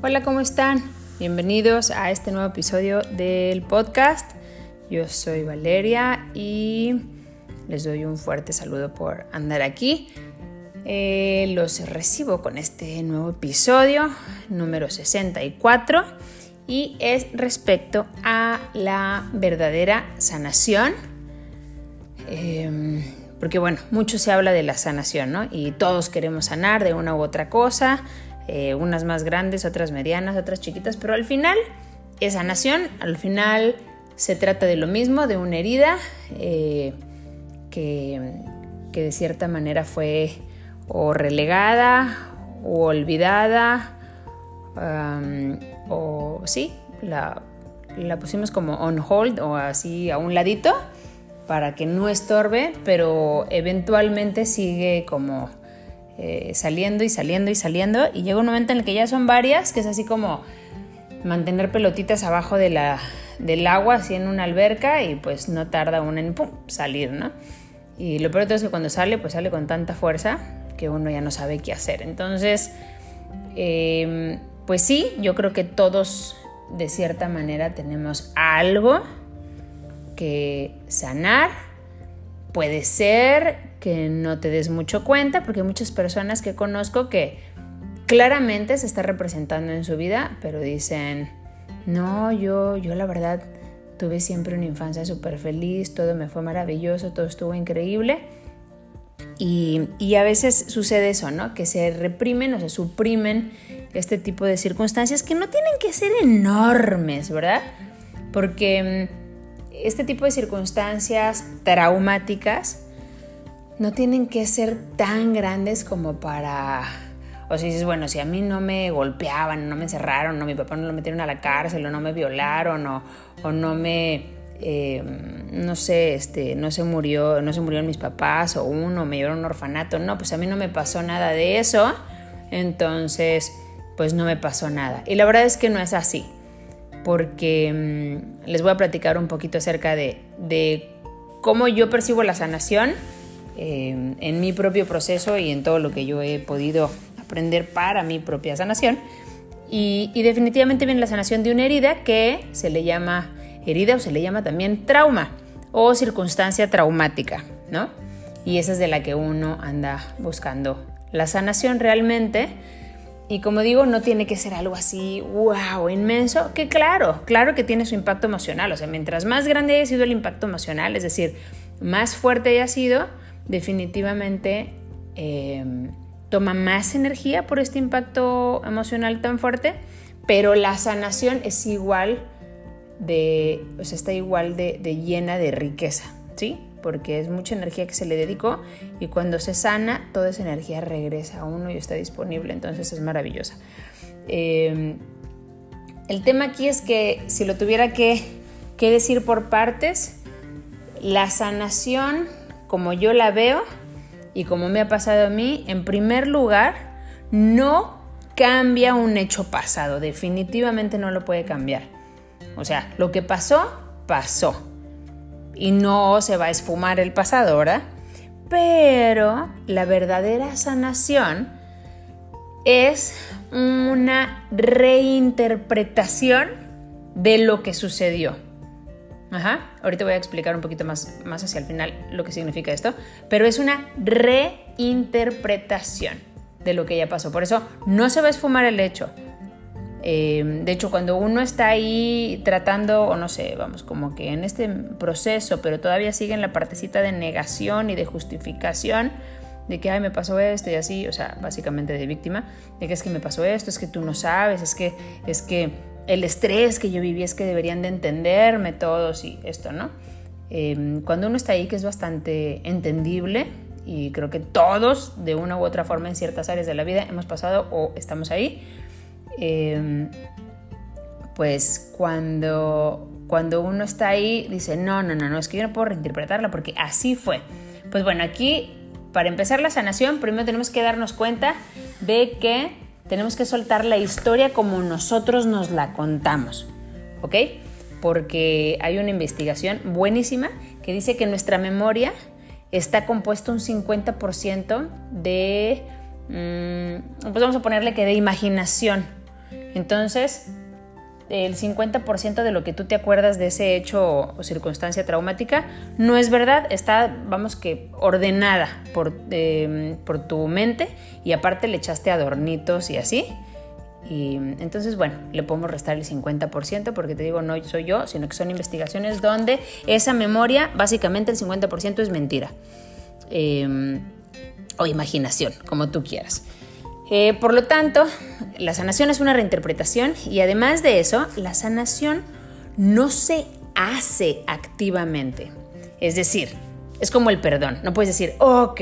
Hola, ¿cómo están? Bienvenidos a este nuevo episodio del podcast. Yo soy Valeria y les doy un fuerte saludo por andar aquí. Eh, los recibo con este nuevo episodio número 64 y es respecto a la verdadera sanación. Em, porque bueno, mucho se habla de la sanación, ¿no? Y todos queremos sanar de una u otra cosa eh, unas más grandes, otras medianas, otras chiquitas, pero al final es sanación, al final se trata de lo mismo, de una herida eh, que, de cierta manera fue o relegada o olvidada o sí, la, pusimos como on hold o así a un ladito para que no estorbe, pero eventualmente sigue como eh, saliendo y saliendo y saliendo y llega un momento en el que ya son varias, que es así como mantener pelotitas abajo de la, del agua, así en una alberca y pues no tarda una en salir, ¿no? Y lo peor de todo es que cuando sale, pues sale con tanta fuerza que uno ya no sabe qué hacer. Entonces, em, pues sí, yo creo que todos de cierta manera tenemos algo que sanar. Puede ser que no te des mucho cuenta, porque hay muchas personas que conozco que claramente se está representando en su vida, pero dicen, no, yo, yo la verdad tuve siempre una infancia súper feliz, todo me fue maravilloso, todo estuvo increíble. Y, y, a veces sucede eso, ¿no? Que se reprimen o se suprimen este tipo de circunstancias que no tienen que ser enormes, ¿verdad? Porque mm, este tipo de circunstancias traumáticas no tienen que ser tan grandes como para... O si dices, bueno, si a mí no me golpeaban, no me encerraron, o mi papá no lo metieron a la cárcel, o no me violaron, o, o no me... Eh, no sé, este, no se murió, no se murieron mis papás o uno, me llevaron a un orfanato, no, pues a mí no me pasó nada de eso, entonces, pues no me pasó nada. Y la verdad es que no es así, porque mm, les voy a platicar un poquito acerca de, de cómo yo percibo la sanación Em, en mi propio proceso y en todo lo que yo he podido aprender para mi propia sanación. Y, definitivamente viene la sanación de una herida que se le llama herida o se le llama también trauma o circunstancia traumática, ¿no? Y esa es de la que uno anda buscando la sanación realmente. Y como digo, no tiene que ser algo así, wow, inmenso, que claro, claro que tiene su impacto emocional. O sea, mientras más grande haya sido el impacto emocional, es decir, más fuerte haya sido, definitivamente em, toma más energía por este impacto emocional tan fuerte, pero la sanación es igual de, o sea, está igual de, llena de riqueza, ¿sí? Porque es mucha energía que se le dedicó y cuando se sana, toda esa energía regresa a uno y está disponible, entonces es maravillosa. Em, el tema aquí es que si lo tuviera que, que decir por partes, la sanación como yo la veo y como me ha pasado a mí, en primer lugar, no cambia un hecho pasado, definitivamente no lo puede cambiar. O sea, lo que pasó, pasó. Y no se va a esfumar el pasado, ¿verdad? Pero la verdadera sanación es una reinterpretación de lo que sucedió. Ajá, ahorita voy a explicar un poquito más, más hacia el final lo que significa esto, pero es una reinterpretación de lo que ya pasó. Por eso no se va a esfumar el hecho. Eh, de hecho, cuando uno está ahí tratando, o no sé, vamos, como que en este proceso, pero todavía sigue en la partecita de negación y de justificación, de que, ay, me pasó esto y así, o sea, básicamente de víctima, de que es que me pasó esto, es que tú no sabes, es que, es que el estrés que yo viví es que deberían de entenderme todos y esto, ¿no? Em, cuando uno está ahí, que es bastante entendible, y creo que todos, de una u otra forma, en ciertas áreas de la vida, hemos pasado o estamos ahí, em, pues cuando, cuando uno está ahí, dice, no, no, no, no, es que yo no puedo reinterpretarla porque así fue. Pues bueno, aquí, para empezar la sanación, primero tenemos que darnos cuenta de que tenemos que soltar la historia como nosotros nos la contamos, ¿ok? Porque hay una investigación buenísima que dice que nuestra memoria está compuesta un 50% de, mm, pues vamos a ponerle que de imaginación, Entonces, el 50% de lo que tú te acuerdas de ese hecho o circunstancia traumática no es verdad, está, vamos que, ordenada por, em, por tu mente y aparte le echaste adornitos y así. Y entonces, bueno, le podemos restar el 50% porque te digo, no soy yo, sino que son investigaciones donde esa memoria, básicamente el 50% es mentira. Em, o imaginación, como tú quieras. Eh, por lo tanto, la sanación es una reinterpretación y además de eso, la sanación no se hace activamente. Es decir, es como el perdón. No puedes decir, ok,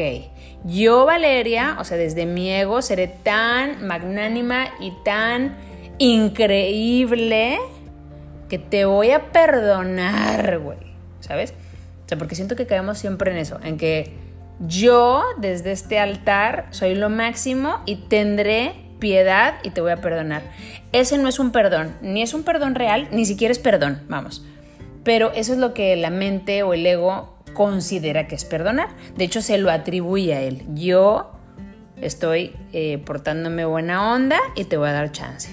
yo Valeria, o sea, desde mi ego seré tan magnánima y tan increíble que te voy a perdonar, güey. ¿Sabes? O sea, porque siento que caemos siempre en eso, en que yo desde este altar soy lo máximo y tendré piedad y te voy a perdonar. Ese no es un perdón, ni es un perdón real, ni siquiera es perdón, vamos. Pero eso es lo que la mente o el ego considera que es perdonar. De hecho, se lo atribuye a él. Yo estoy eh, portándome buena onda y te voy a dar chance.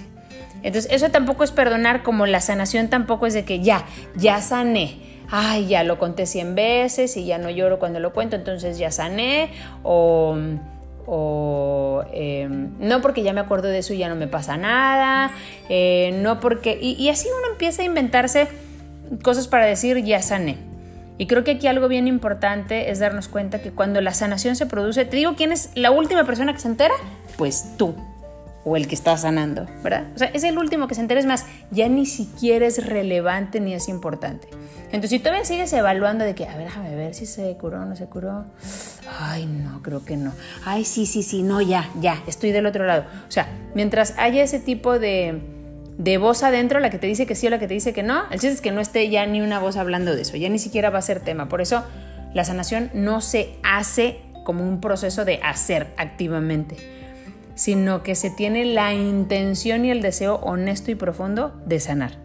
Entonces, eso tampoco es perdonar como la sanación tampoco es de que ya, ya sané ay, ya lo conté 100 veces y ya no lloro cuando lo cuento, entonces ya sané, o, em, no porque ya me acuerdo de eso y ya no me pasa nada, eh, no porque... Y así uno empieza a inventarse cosas para decir ya sané. Y creo que aquí algo bien importante es darnos cuenta que cuando la sanación se produce, te digo, ¿quién es la última persona que se entera? Pues tú o el que está sanando, ¿verdad? O sea, es el último que se entera, es más, ya ni siquiera es relevante ni es importante. Entonces, si todavía sigues evaluando de que, a ver, déjame ver si se curó o no se curó. Ay, no, creo que no. Ay, sí, sí, sí, no, ya, ya, estoy del otro lado. O sea, mientras haya ese tipo de, de voz adentro, la que te dice que sí o la que te dice que no, el chiste es que no esté ya ni una voz hablando de eso, ya ni siquiera va a ser tema. Por eso, la sanación no se hace como un proceso de hacer activamente sino que se tiene la intención y el deseo honesto y profundo de sanar.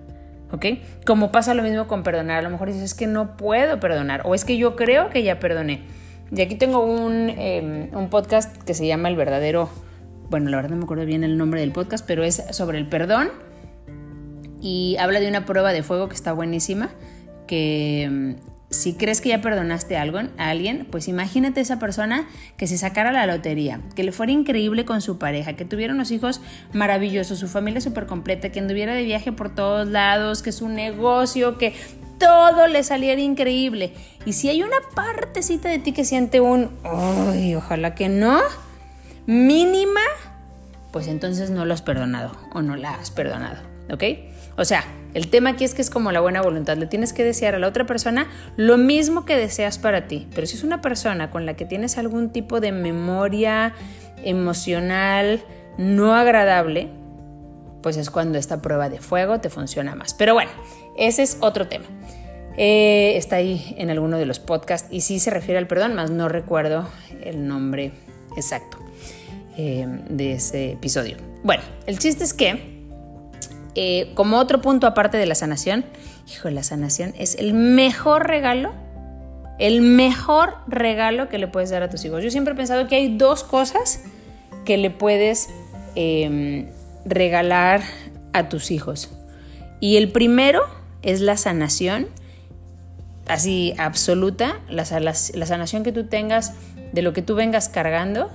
¿Ok? Como pasa lo mismo con perdonar. A lo mejor dices, es que no puedo perdonar o es que yo creo que ya perdoné. Y aquí tengo un, em, un podcast que se llama El verdadero, bueno, la verdad no me acuerdo bien el nombre del podcast, pero es sobre el perdón y habla de una prueba de fuego que está buenísima, que em, si crees que ya perdonaste a alguien, pues imagínate esa persona que se sacara la lotería, que le fuera increíble con su pareja, que tuviera unos hijos maravillosos, su familia súper completa, que anduviera de viaje por todos lados, que su negocio, que todo le saliera increíble. Y si hay una partecita de ti que siente un, ay, ojalá que no, mínima, pues entonces no lo has perdonado o no la has perdonado, ¿ok? O sea, el tema aquí es que es como la buena voluntad. Le tienes que desear a la otra persona lo mismo que deseas para ti. Pero si es una persona con la que tienes algún tipo de memoria emocional no agradable, pues es cuando esta prueba de fuego te funciona más. Pero bueno, ese es otro tema. Eh, está ahí en alguno de los podcasts y sí se refiere al perdón, más no recuerdo el nombre exacto eh, de ese episodio. Bueno, el chiste es que eh, como otro punto aparte de la sanación, hijo, la sanación es el mejor regalo, el mejor regalo que le puedes dar a tus hijos. Yo siempre he pensado que hay dos cosas que le puedes em, regalar a tus hijos. Y el primero es la sanación, así absoluta, la sanación que tú tengas de lo que tú vengas cargando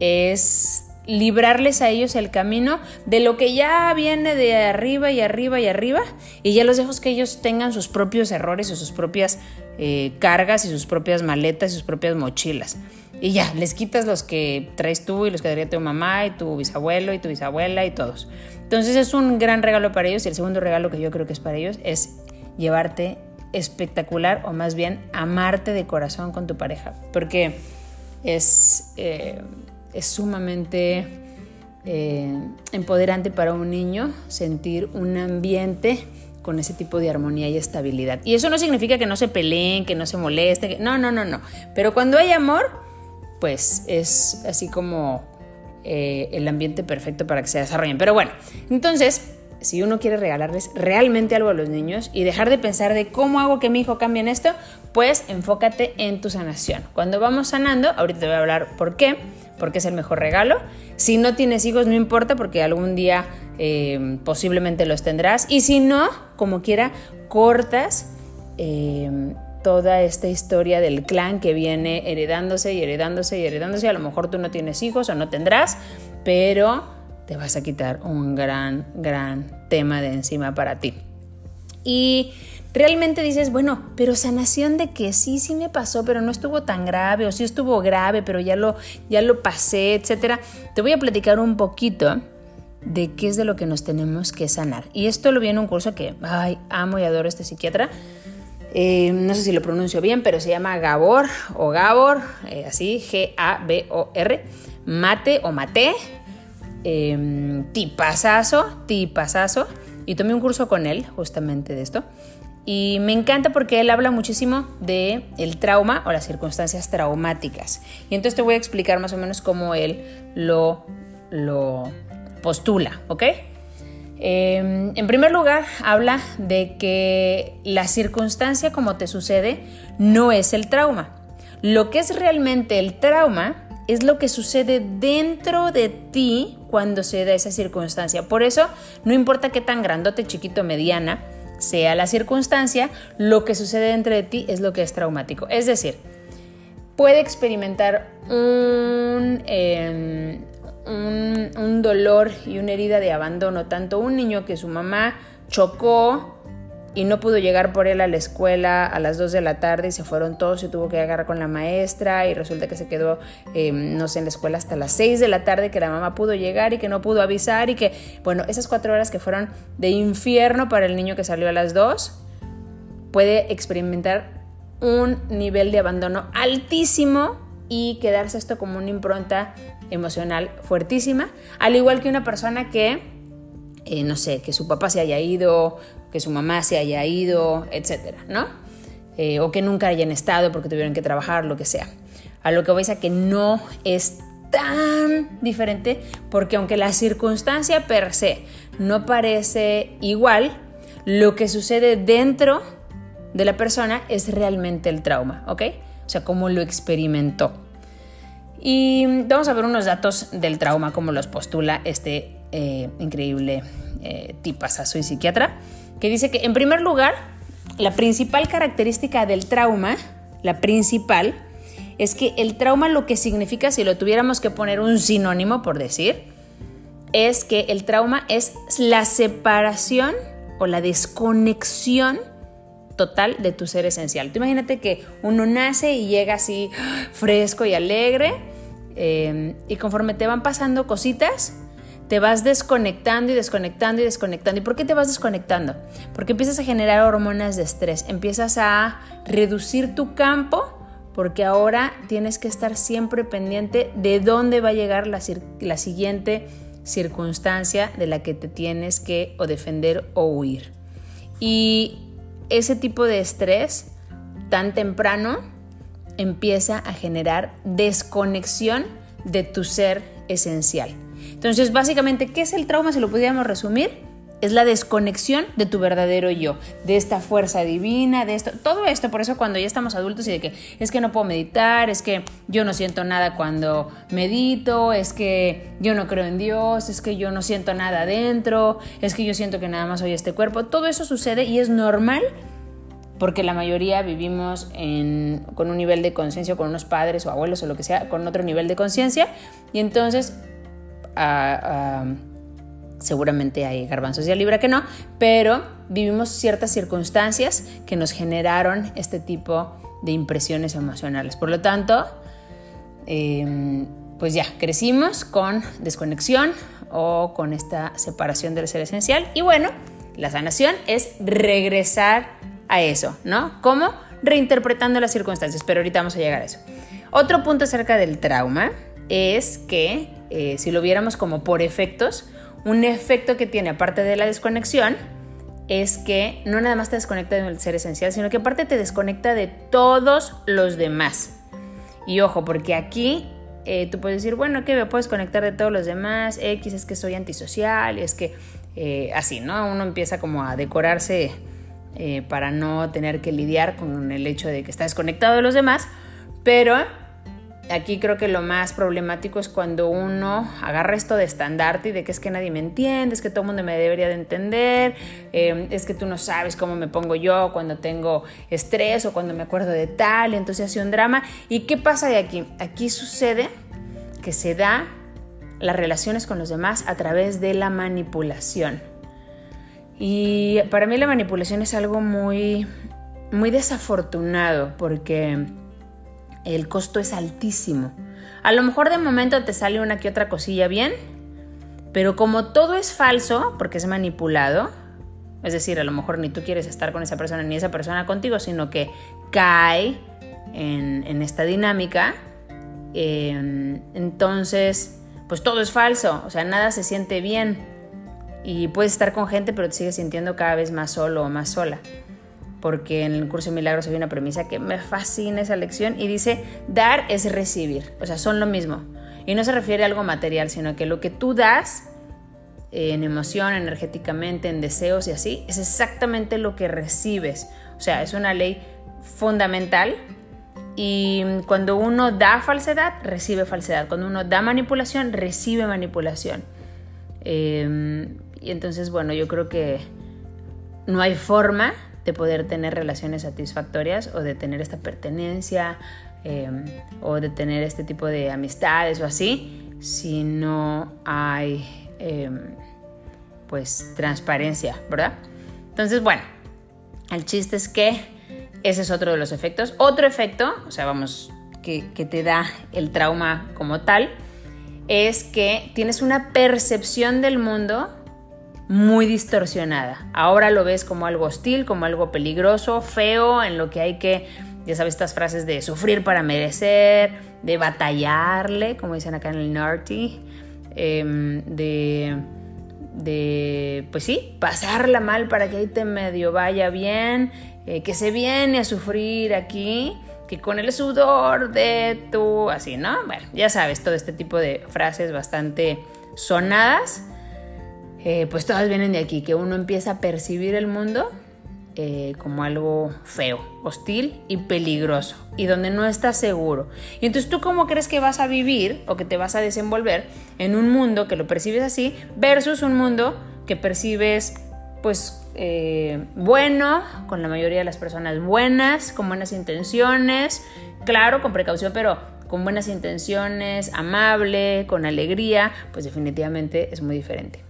es librarles a ellos el camino de lo que ya viene de arriba y arriba y arriba y ya los dejo que ellos tengan sus propios errores o sus propias eh, cargas y sus propias maletas y sus propias mochilas. Y ya, les quitas los que traes tú y los que daría tu mamá y tu bisabuelo y tu bisabuela y todos. Entonces es un gran regalo para ellos y el segundo regalo que yo creo que es para ellos es llevarte espectacular o más bien amarte de corazón con tu pareja. Porque es... Eh, es sumamente eh, empoderante para un niño sentir un ambiente con ese tipo de armonía y estabilidad. Y eso no significa que no se peleen, que no se molesten, no, no, no, no. Pero cuando hay amor, pues es así como eh, el ambiente perfecto para que se desarrollen. Pero bueno, entonces, si uno quiere regalarles realmente algo a los niños y dejar de pensar de cómo hago que mi hijo cambie en esto, pues enfócate en tu sanación. Cuando vamos sanando, ahorita te voy a hablar por qué, porque es el mejor regalo. Si no tienes hijos, no importa, porque algún día eh, posiblemente los tendrás. Y si no, como quiera, cortas eh, toda esta historia del clan que viene heredándose y heredándose y heredándose. A lo mejor tú no tienes hijos o no tendrás, pero te vas a quitar un gran, gran tema de encima para ti. Y realmente dices, bueno, pero sanación de que sí, sí me pasó, pero no estuvo tan grave, o sí estuvo grave, pero ya lo, ya lo pasé, etcétera. Te voy a platicar un poquito de qué es de lo que nos tenemos que sanar. Y esto lo vi en un curso que, ay, amo y adoro este psiquiatra. Eh, no sé si lo pronuncio bien, pero se llama Gabor o Gabor, eh, así, G-A-B-O-R, mate o mate, eh, tipazazo, tipazazo. Y tomé un curso con él justamente de esto. Y me encanta porque él habla muchísimo de el trauma o las circunstancias traumáticas. Y entonces te voy a explicar más o menos cómo él lo, postula, ¿ok? Em, en primer lugar, habla de que la circunstancia como te sucede no es el trauma. Lo que es realmente el trauma es lo que sucede dentro de ti cuando se da esa circunstancia. Por eso, no importa qué tan grandote, chiquito, mediana, sea la circunstancia, lo que sucede dentro de ti es lo que es traumático. Es decir, puede experimentar un, em, un, dolor y una herida de abandono, tanto un niño que su mamá chocó y no pudo llegar por él a la escuela a las 2 de la tarde y se fueron todos y tuvo que agarrar con la maestra y resulta que se quedó, em, no sé, en la escuela hasta las 6 de la tarde que la mamá pudo llegar y que no pudo avisar y que, bueno, esas cuatro horas que fueron de infierno para el niño que salió a las 2, puede experimentar un nivel de abandono altísimo y quedarse esto como una impronta emocional fuertísima, al igual que una persona que, eh, no sé, que su papá se haya ido que su mamá se haya ido, etcétera, ¿no? Eh, o que nunca hayan estado porque tuvieron que trabajar, lo que sea. A lo que vais a que no es tan diferente porque aunque la circunstancia per se no parece igual, lo que sucede dentro de la persona es realmente el trauma, ¿ok? O sea, cómo lo experimentó. Y vamos a ver unos datos del trauma, como los postula este eh, increíble eh, tipazazo y psiquiatra que dice que en primer lugar, la principal característica del trauma, la principal, es que el trauma lo que significa, si lo tuviéramos que poner un sinónimo por decir, es que el trauma es la separación o la desconexión total de tu ser esencial. Tú imagínate que uno nace y llega así fresco y alegre eh, y conforme te van pasando cositas, te vas desconectando y desconectando y desconectando. ¿Y por qué te vas desconectando? Porque empiezas a generar hormonas de estrés, empiezas a reducir tu campo porque ahora tienes que estar siempre pendiente de dónde va a llegar la, siguiente circunstancia de la que te tienes que o defender o huir. Y ese tipo de estrés tan temprano empieza a generar desconexión de tu ser esencial. Entonces, básicamente, ¿qué es el trauma? Si lo pudiéramos resumir, es la desconexión de tu verdadero yo, de esta fuerza divina, de esto, todo esto, por eso cuando ya estamos adultos y de que es que no puedo meditar, es que yo no siento nada cuando medito, es que yo no creo en Dios, es que yo no siento nada adentro, es que yo siento que nada más soy este cuerpo, todo eso sucede y es normal porque la mayoría vivimos con un nivel de conciencia, con unos padres o abuelos o lo que sea, con otro nivel de conciencia. Y entonces seguramente hay garbanzos y a libra que no, pero vivimos ciertas circunstancias que nos generaron este tipo de impresiones emocionales. Por lo tanto, em, pues ya crecimos con desconexión o con esta separación del ser esencial. Y bueno, la sanación es regresar a eso, ¿no? ¿Cómo? Reinterpretando las circunstancias, pero ahorita vamos a llegar a eso. Otro punto acerca del trauma es que eh, si lo viéramos como por efectos, un efecto que tiene aparte de la desconexión es que no nada más te desconecta del ser esencial, sino que aparte te desconecta de todos los demás. Y ojo, porque aquí eh, tú puedes decir, bueno, que me puedes conectar de todos los demás, X es que soy antisocial, es que eh, así, ¿no? Uno empieza como a decorarse para no tener que lidiar con el hecho de que está desconectado de los demás, pero aquí creo que lo más problemático es cuando uno agarra esto de estandarte y de que es que nadie me entiende, es que todo el mundo me debería de entender, eh, es que tú no sabes cómo me pongo yo cuando tengo estrés o cuando me acuerdo de tal, y entonces hace un drama. ¿Y qué pasa de aquí? Aquí sucede que se da las relaciones con los demás a través de la manipulación. Y para mí la manipulación es algo muy, muy desafortunado porque el costo es altísimo. A lo mejor de momento te sale una que otra cosilla bien, pero como todo es falso, porque es manipulado, es decir, a lo mejor ni tú quieres estar con esa persona ni esa persona contigo, sino que cae en, esta dinámica, em, entonces, pues todo es falso, o sea, nada se siente bien y puedes estar con gente, pero te sigues sintiendo cada vez más solo o más sola porque en el curso de milagros hay una premisa que me fascina esa lección y dice, dar es recibir, o sea, son lo mismo. Y no se refiere a algo material, sino que lo que tú das en emoción, energéticamente, en deseos y así, es exactamente lo que recibes. O sea, es una ley fundamental y cuando uno da falsedad, recibe falsedad. Cuando uno da manipulación, recibe manipulación. Em, y entonces, bueno, yo creo que no hay forma de poder tener relaciones satisfactorias o de tener esta pertenencia em, o de tener este tipo de amistades o así, si no hay em, pues transparencia, ¿verdad? Entonces, bueno, el chiste es que ese es otro de los efectos. Otro efecto, o sea, vamos, que, que te da el trauma como tal, es que tienes una percepción del mundo muy distorsionada. Ahora lo ves como algo hostil, como algo peligroso, feo, en lo que hay que, ya sabes, estas frases de sufrir para merecer, de batallarle, como dicen acá en el Narty, em, de, de, pues sí, pasarla mal para que ahí te medio vaya bien, eh, que se viene a sufrir aquí, que con el sudor de tu, así, ¿no? Bueno, ya sabes, todo este tipo de frases bastante sonadas eh, pues todas vienen de aquí, que uno empieza a percibir el mundo eh, como algo feo, hostil y peligroso, y donde no estás seguro. Y entonces tú cómo crees que vas a vivir o que te vas a desenvolver en un mundo que lo percibes así versus un mundo que percibes pues eh, bueno, con la mayoría de las personas buenas, con buenas intenciones, claro, con precaución, pero con buenas intenciones, amable, con alegría, pues definitivamente es muy diferente.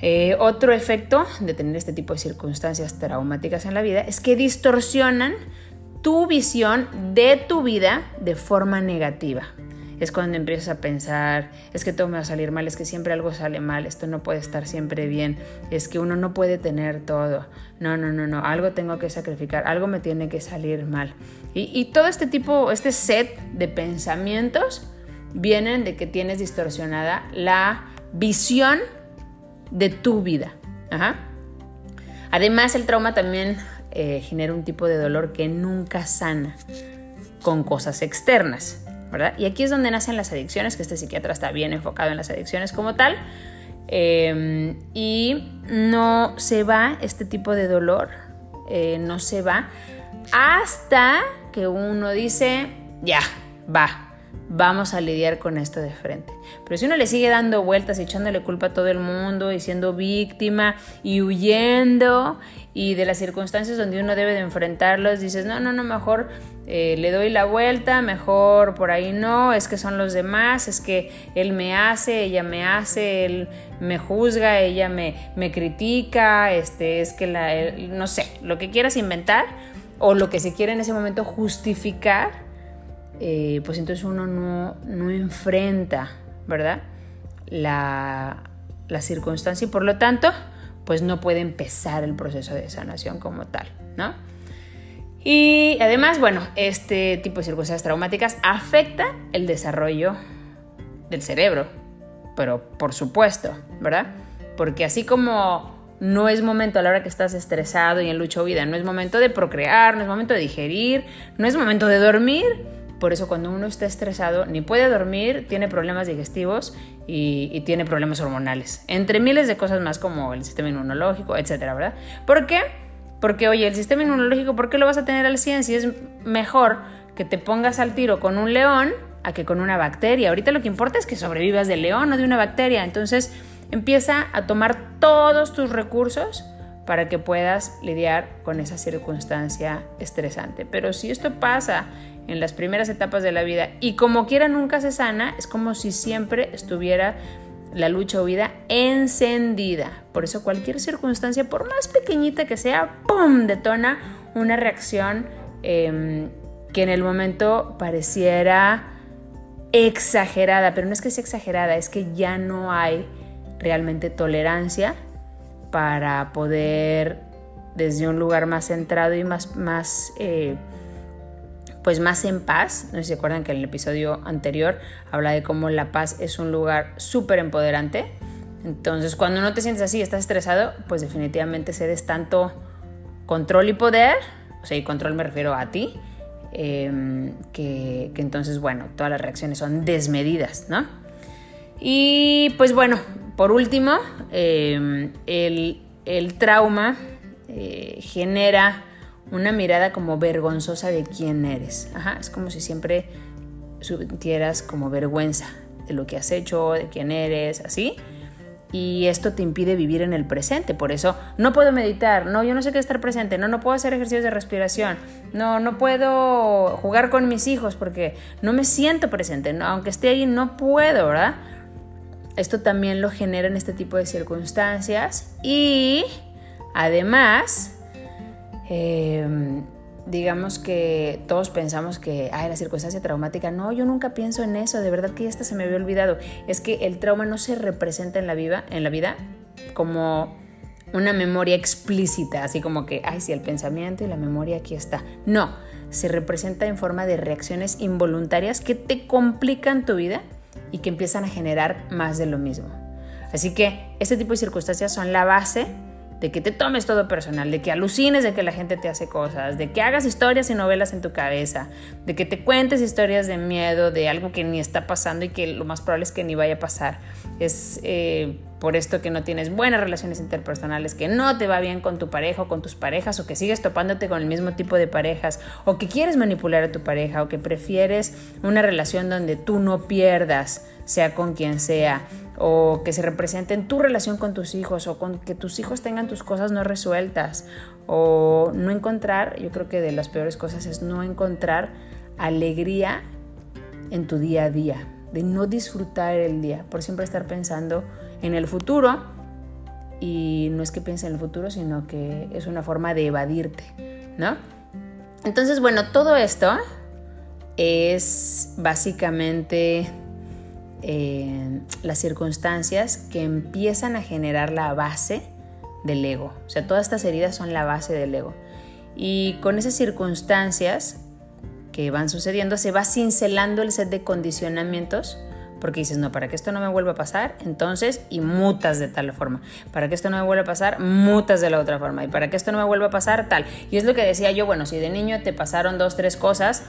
Eh, otro efecto de tener este tipo de circunstancias traumáticas en la vida es que distorsionan tu visión de tu vida de forma negativa. Es cuando empiezas a pensar, es que todo me va a salir mal, es que siempre algo sale mal, esto no puede estar siempre bien, es que uno no puede tener todo, no, no, no, no, algo tengo que sacrificar, algo me tiene que salir mal. Y, y todo este tipo, este set de pensamientos vienen de que tienes distorsionada la visión de tu vida. Además, el trauma también eh, genera un tipo de dolor que nunca sana con cosas externas, ¿verdad? Y aquí es donde nacen las adicciones, que este psiquiatra está bien enfocado en las adicciones como tal. Em, y no se va este tipo de dolor, eh, no se va hasta que uno dice, ya, va, vamos a lidiar con esto de frente. Pero si uno le sigue dando vueltas echándole culpa a todo el mundo y siendo víctima y huyendo y de las circunstancias donde uno debe de enfrentarlos, dices, no, no, no, mejor eh, le doy la vuelta, mejor por ahí no, es que son los demás, es que él me hace, ella me hace, él me juzga, ella me, me critica, este, es que la, no sé, lo que quieras inventar o lo que se quiere en ese momento justificar eh, pues entonces uno no, enfrenta, ¿verdad? La, circunstancia y por lo tanto, pues no puede empezar el proceso de sanación como tal, ¿no? Y además, bueno, este tipo de circunstancias traumáticas afecta el desarrollo del cerebro, pero por supuesto, ¿verdad? Porque así como no es momento a la hora que estás estresado y en lucha o vida, no es momento de procrear, no es momento de digerir, no es momento de dormir, por eso cuando uno está estresado ni puede dormir, tiene problemas digestivos y, tiene problemas hormonales. Entre miles de cosas más como el sistema inmunológico, etcétera, ¿verdad? ¿Por qué? Porque, oye, el sistema inmunológico, ¿por qué lo vas a tener al 100 si es mejor que te pongas al tiro con un león a que con una bacteria. Ahorita lo que importa es que sobrevivas del león o de una bacteria. Entonces empieza a tomar todos tus recursos para que puedas lidiar con esa circunstancia estresante. Pero si esto pasa en las primeras etapas de la vida y como quiera nunca se sana, es como si siempre estuviera la lucha o vida encendida. Por eso cualquier circunstancia, por más pequeñita que sea, ¡pum! detona una reacción em, que en el momento pareciera exagerada, pero no es que sea exagerada, es que ya no hay realmente tolerancia para poder desde un lugar más centrado y más, más eh, pues más en paz. No sé si se acuerdan que en el episodio anterior habla de cómo la paz es un lugar súper empoderante. Entonces, cuando no te sientes así, estás estresado, pues definitivamente cedes tanto control y poder, o sea, y control me refiero a ti, em, que, entonces, bueno, todas las reacciones son desmedidas, ¿no? Y pues bueno, por último, em, el, trauma eh, genera una mirada como vergonzosa de quién eres. Ajá, es como si siempre sintieras como vergüenza de lo que has hecho, de quién eres, así. Y esto te impide vivir en el presente. Por eso no puedo meditar, no, yo no sé qué estar presente, no, no puedo hacer ejercicios de respiración, no, no puedo jugar con mis hijos porque no me siento presente, no, aunque esté ahí no puedo, ¿verdad? Esto también lo genera en este tipo de circunstancias y además Em, digamos que todos pensamos que, ay, la circunstancia traumática, no, yo nunca pienso en eso, de verdad que ya se me había olvidado. Es que el trauma no se representa en la vida, en la vida como una memoria explícita, así como que, ay, sí, el pensamiento y la memoria aquí está. No, se representa en forma de reacciones involuntarias que te complican tu vida y que empiezan a generar más de lo mismo. Así que este tipo de circunstancias son la base de que te tomes todo personal, de que alucines de que la gente te hace cosas, de que hagas historias y novelas en tu cabeza, de que te cuentes historias de miedo, de algo que ni está pasando y que lo más probable es que ni vaya a pasar. Es eh, por esto que no tienes buenas relaciones interpersonales, que no te va bien con tu pareja o con tus parejas, o que sigues topándote con el mismo tipo de parejas, o que quieres manipular a tu pareja, o que prefieres una relación donde tú no pierdas, sea con quien sea, o que se represente en tu relación con tus hijos, o con que tus hijos tengan tus cosas no resueltas, o no encontrar, yo creo que de las peores cosas es no encontrar alegría en tu día a día, de no disfrutar el día, por siempre estar pensando en el futuro. Y no es que piense en el futuro, sino que es una forma de evadirte, ¿no? Entonces, bueno, todo esto es básicamente eh, las circunstancias que empiezan a generar la base del ego. O sea, todas estas heridas son la base del ego. Y con esas circunstancias que van sucediendo, se va cincelando el set de condicionamientos porque dices, no, para que esto no me vuelva a pasar, entonces, y mutas de tal forma. Para que esto no me vuelva a pasar, mutas de la otra forma. Y para que esto no me vuelva a pasar, tal. Y es lo que decía yo, bueno, si de niño te pasaron dos, tres cosas,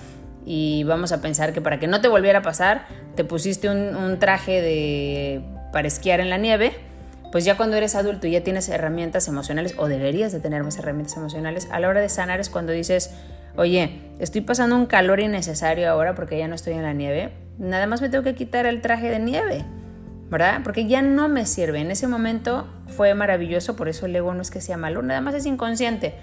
y vamos a pensar que para que no te volviera a pasar, te pusiste un, traje de, para esquiar en la nieve, pues ya cuando eres adulto y ya tienes herramientas emocionales, o deberías de tener más herramientas emocionales, a la hora de sanar es cuando dices, oye, estoy pasando un calor innecesario ahora porque ya no estoy en la nieve, nada más me tengo que quitar el traje de nieve, ¿verdad? Porque ya no me sirve. En ese momento fue maravilloso, por eso el ego no es que sea malo, nada más es inconsciente.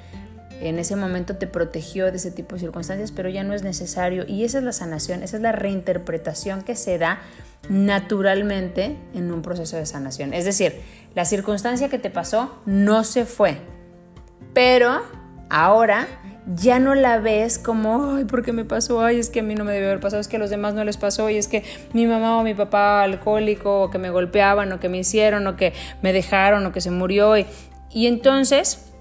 En ese momento te protegió de ese tipo de circunstancias, pero ya no es necesario. Y esa es la sanación, esa es la reinterpretación que se da naturalmente en un proceso de sanación. Es decir, la circunstancia que te pasó no se fue, pero ahora ya no la ves como, ay, ¿por qué me pasó? Ay, es que a mí no me debe haber pasado, es que a los demás no les pasó, y es que mi mamá o mi papá alcohólico, o que me golpeaban, o que me hicieron, o que me dejaron, o que se murió. Y, y entonces,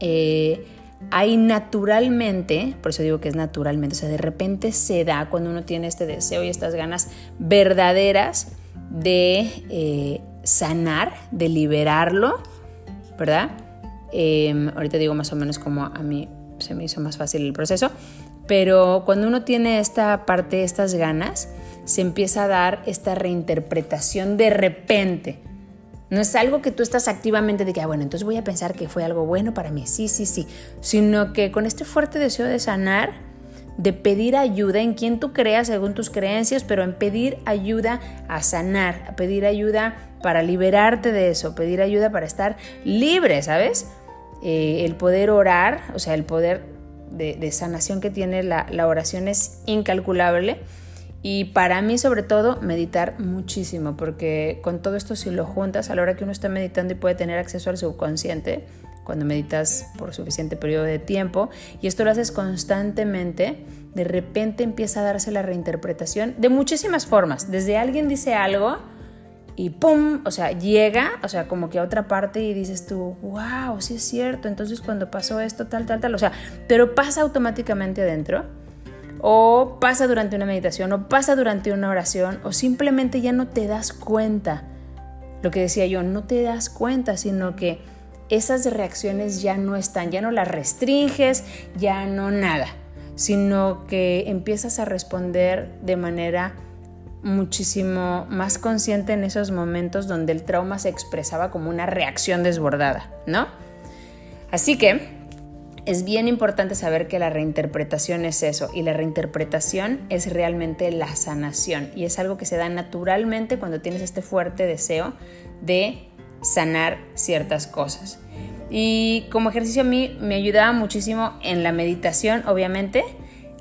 eh, hay naturalmente, por eso digo que es naturalmente, o sea, de repente se da cuando uno tiene este deseo y estas ganas verdaderas de eh, sanar, de liberarlo, ¿verdad? Em, ahorita digo más o menos como a mí se me hizo más fácil el proceso. Pero cuando uno tiene esta parte, estas ganas, se empieza a dar esta reinterpretación de repente. No es algo que tú estás activamente de que, ah, bueno, entonces voy a pensar que fue algo bueno para mí. Sí, sí, sí. Sino que con este fuerte deseo de sanar, de pedir ayuda en quien tú creas según tus creencias, pero en pedir ayuda a sanar, a pedir ayuda para liberarte de eso, pedir ayuda para estar libre, ¿sabes? Eh, el poder orar, o sea, el poder de, sanación que tiene la, la oración es incalculable. Y para mí, sobre todo, meditar muchísimo, porque con todo esto, si lo juntas a la hora que uno está meditando y puede tener acceso al subconsciente, cuando meditas por suficiente periodo de tiempo, y esto lo haces constantemente, de repente empieza a darse la reinterpretación de muchísimas formas. Desde alguien dice algo y ¡pum! O sea, llega, o sea, como que a otra parte y dices tú, wow, sí es cierto, entonces cuando pasó esto, tal, tal, tal, o sea, pero pasa automáticamente adentro o pasa durante una meditación, o pasa durante una oración, o simplemente ya no te das cuenta. Lo que decía yo, no te das cuenta, sino que esas reacciones ya no están, ya no las restringes, ya no nada, sino que empiezas a responder de manera muchísimo más consciente en esos momentos donde el trauma se expresaba como una reacción desbordada, ¿no? Así que es bien importante saber que la reinterpretación es eso y la reinterpretación es realmente la sanación y es algo que se da naturalmente cuando tienes este fuerte deseo de sanar ciertas cosas. Y como ejercicio a mí me ayudaba muchísimo en la meditación, obviamente,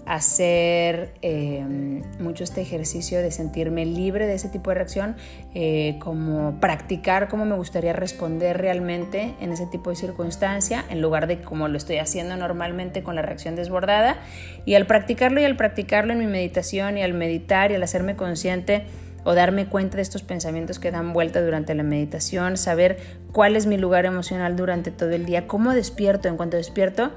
hacer em, mucho este ejercicio de sentirme libre de ese tipo de reacción, eh, como practicar cómo me gustaría responder realmente en ese tipo de circunstancia, en lugar de como lo estoy haciendo normalmente con la reacción desbordada. Y al practicarlo y al practicarlo en mi meditación y al meditar y al hacerme consciente, o darme cuenta de estos pensamientos que dan vuelta durante la meditación, saber cuál es mi lugar emocional durante todo el día, cómo despierto, en cuanto despierto,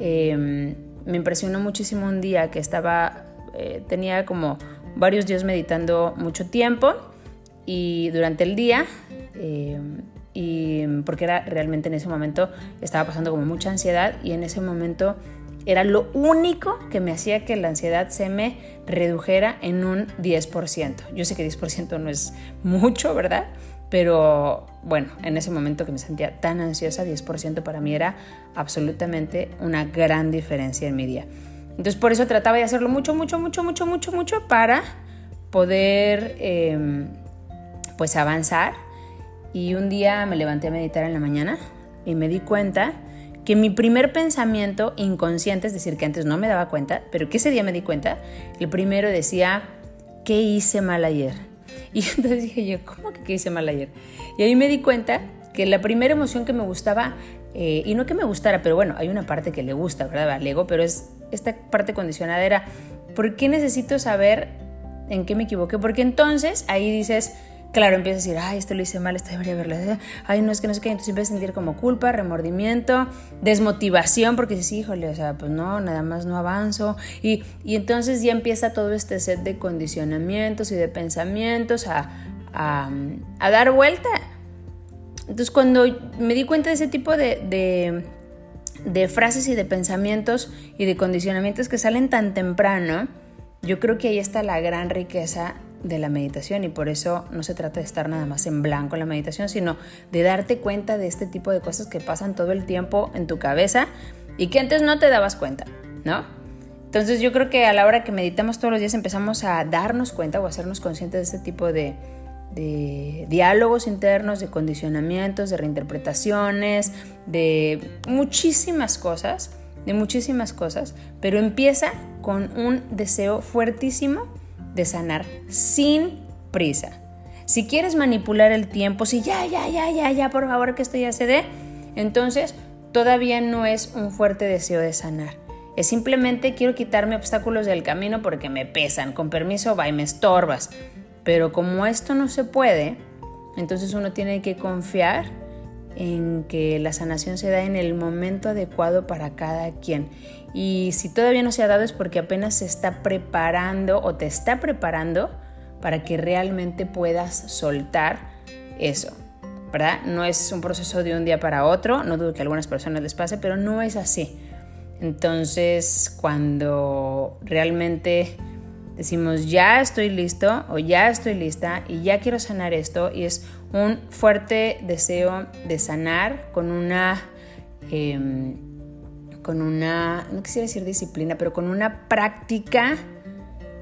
eh, me impresionó muchísimo un día que estaba, eh, tenía como varios días meditando mucho tiempo y durante el día, eh, y porque era realmente en ese momento estaba pasando como mucha ansiedad y en ese momento era lo único que me hacía que la ansiedad se me redujera en un 10%. Yo sé que 10% no es mucho, ¿verdad? Pero bueno, en ese momento que me sentía tan ansiosa, 10% para mí era absolutamente una gran diferencia en mi día. Entonces por eso trataba de hacerlo mucho, mucho, mucho, mucho, mucho, mucho para poder em, pues avanzar. Y un día me levanté a meditar en la mañana y me di cuenta que mi primer pensamiento inconsciente, es decir, que antes no me daba cuenta, pero que ese día me di cuenta, el primero decía, ¿qué hice mal ayer? Y entonces dije yo, ¿cómo que hice mal ayer? Y ahí me di cuenta que la primera emoción que me gustaba, eh, y no que me gustara, pero bueno, hay una parte que le gusta, ¿verdad? Al pero es esta parte condicionada era, ¿por qué necesito saber en qué me equivoqué? Porque entonces ahí dices, claro, empiezas a decir, ay, esto lo hice mal, esto debería haberlo ay, no es que no sé qué, entonces empiezas a sentir como culpa, remordimiento, desmotivación, porque dices, híjole, o sea, pues no, nada más no avanzo, y, y entonces ya empieza todo este set de condicionamientos y de pensamientos a, a, a dar vuelta. Entonces cuando me di cuenta de ese tipo de, de, de frases y de pensamientos y de condicionamientos que salen tan temprano, yo creo que ahí está la gran riqueza de la meditación y por eso no se trata de estar nada más en blanco en la meditación, sino de darte cuenta de este tipo de cosas que pasan todo el tiempo en tu cabeza y que antes no te dabas cuenta, ¿no? Entonces yo creo que a la hora que meditamos todos los días empezamos a darnos cuenta o a hacernos conscientes de este tipo de, de diálogos internos, de condicionamientos, de reinterpretaciones, de muchísimas cosas, de muchísimas cosas, pero empieza con un deseo fuertísimo de sanar sin prisa. Si quieres manipular el tiempo, si ya, ya, ya, ya, ya, por favor que esto ya se dé, entonces todavía no es un fuerte deseo de sanar. Es simplemente quiero quitarme obstáculos del camino porque me pesan. Con permiso, va me estorbas. Pero como esto no se puede, entonces uno tiene que confiar en que la sanación se da en el momento adecuado para cada quien. Y si todavía no se ha dado es porque apenas se está preparando o te está preparando para que realmente puedas soltar eso. ¿Verdad? No es un proceso de un día para otro, no dudo que a algunas personas les pase, pero no es así. Entonces, cuando realmente decimos ya estoy listo o ya estoy lista y ya quiero sanar esto y es un fuerte deseo de sanar con una em, con una, no quisiera decir disciplina, pero con una práctica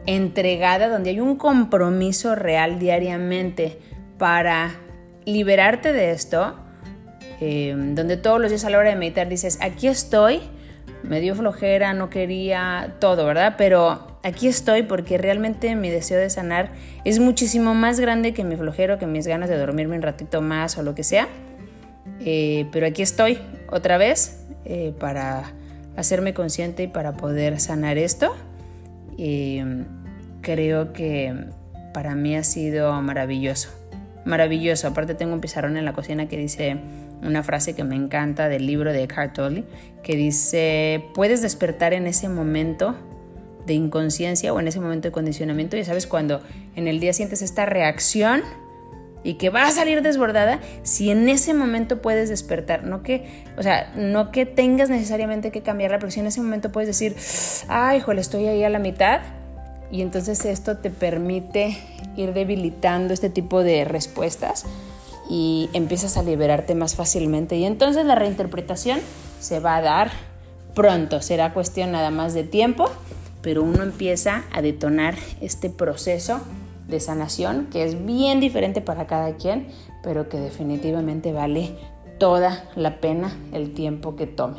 entregada donde hay un compromiso real diariamente para liberarte de esto, eh, donde todos los días a la hora de meditar dices, aquí estoy, me dio flojera, no quería todo, ¿verdad? Pero aquí estoy porque realmente mi deseo de sanar es muchísimo más grande que mi flojero, que mis ganas de dormirme un ratito más o lo que sea. Eh, pero aquí estoy otra vez eh, para hacerme consciente y para poder sanar esto. creo que para mí ha sido maravilloso. Maravilloso. Aparte tengo un pizarrón en la cocina que dice una frase que me encanta del libro de Eckhart Tolle, que dice, puedes despertar en ese momento de inconsciencia o en ese momento de condicionamiento, ya sabes, cuando en el día sientes esta reacción y que va a salir desbordada, si en ese momento puedes despertar, no que, o sea, no que tengas necesariamente que cambiarla, pero si en ese momento puedes decir, ay, híjole, estoy ahí a la mitad, y entonces esto te permite ir debilitando este tipo de respuestas y empiezas a liberarte más fácilmente. Y entonces la reinterpretación se va a dar pronto, será cuestión nada más de tiempo, pero uno empieza a detonar este proceso de sanación que es bien diferente para cada quien, pero que definitivamente vale toda la pena el tiempo que tome.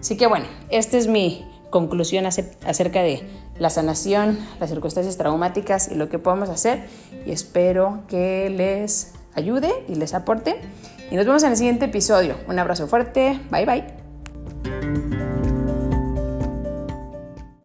Así que bueno, esta es mi conclusión acerca de la sanación, las circunstancias traumáticas y lo que podemos hacer y espero que les ayude y les aporte. Y nos vemos en el siguiente episodio. Un abrazo fuerte. Bye bye.